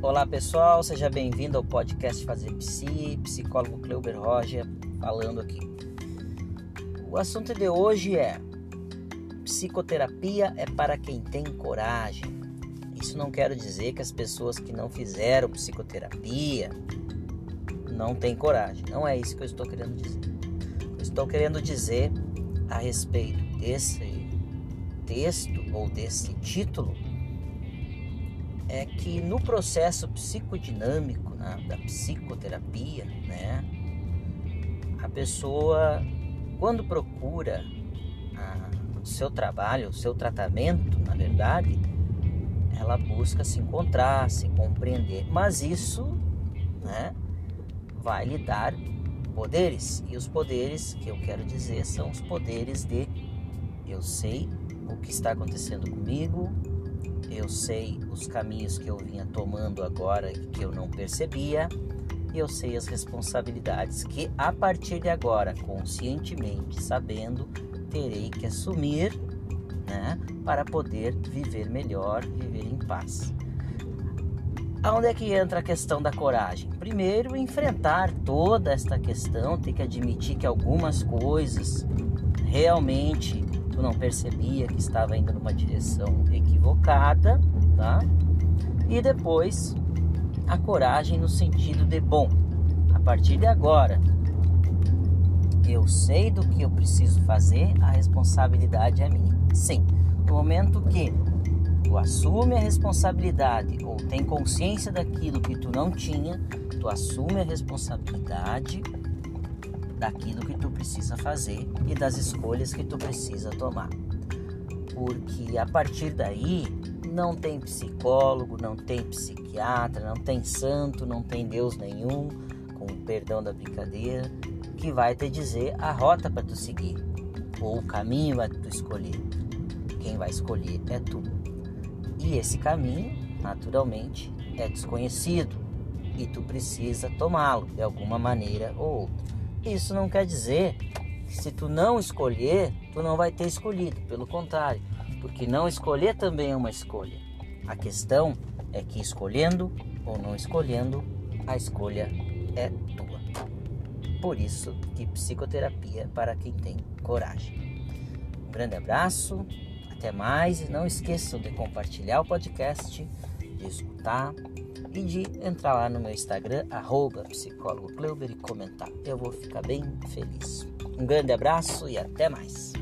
Olá pessoal, seja bem-vindo ao podcast Fazer Psi, psicólogo Cleuber Roger falando aqui. O assunto de hoje é psicoterapia é para quem tem coragem. Isso não quer dizer que as pessoas que não fizeram psicoterapia não têm coragem. Não é isso que eu estou querendo dizer. Eu estou querendo dizer a respeito desse texto ou desse título é que no processo psicodinâmico né, da psicoterapia, né, a pessoa quando procura a, o seu trabalho, o seu tratamento, na verdade, ela busca se encontrar, se compreender. Mas isso né, vai lhe dar poderes. E os poderes que eu quero dizer são os poderes de eu sei o que está acontecendo comigo, eu sei os caminhos que eu vinha tomando agora que eu não percebia, e eu sei as responsabilidades que a partir de agora, conscientemente, sabendo, terei que assumir, né, para poder viver melhor, viver em paz. Aonde é que entra a questão da coragem? Primeiro, enfrentar toda esta questão, ter que admitir que algumas coisas realmente tu não percebia que estava indo numa direção equivocada, tá? E depois a coragem no sentido de bom, a partir de agora eu sei do que eu preciso fazer, a responsabilidade é minha. Sim, no momento que tu assume a responsabilidade ou tem consciência daquilo que tu não tinha, tu assume a responsabilidade daquilo que tu precisa fazer e das escolhas que tu precisa tomar. Porque a partir daí não tem psicólogo, não tem psiquiatra, não tem santo, não tem Deus nenhum, com o perdão da brincadeira, que vai te dizer a rota para tu seguir ou o caminho para tu escolher. Quem vai escolher é tu. E esse caminho, naturalmente, é desconhecido e tu precisa tomá-lo de alguma maneira ou outra. Isso não quer dizer que se tu não escolher, tu não vai ter escolhido, pelo contrário, porque não escolher também é uma escolha. A questão é que escolhendo ou não escolhendo, a escolha é tua. Por isso que psicoterapia é para quem tem coragem. Um grande abraço, até mais e não esqueçam de compartilhar o podcast, de escutar de entrar lá no meu Instagram, arroba psicólogo e comentar. Eu vou ficar bem feliz. Um grande abraço e até mais.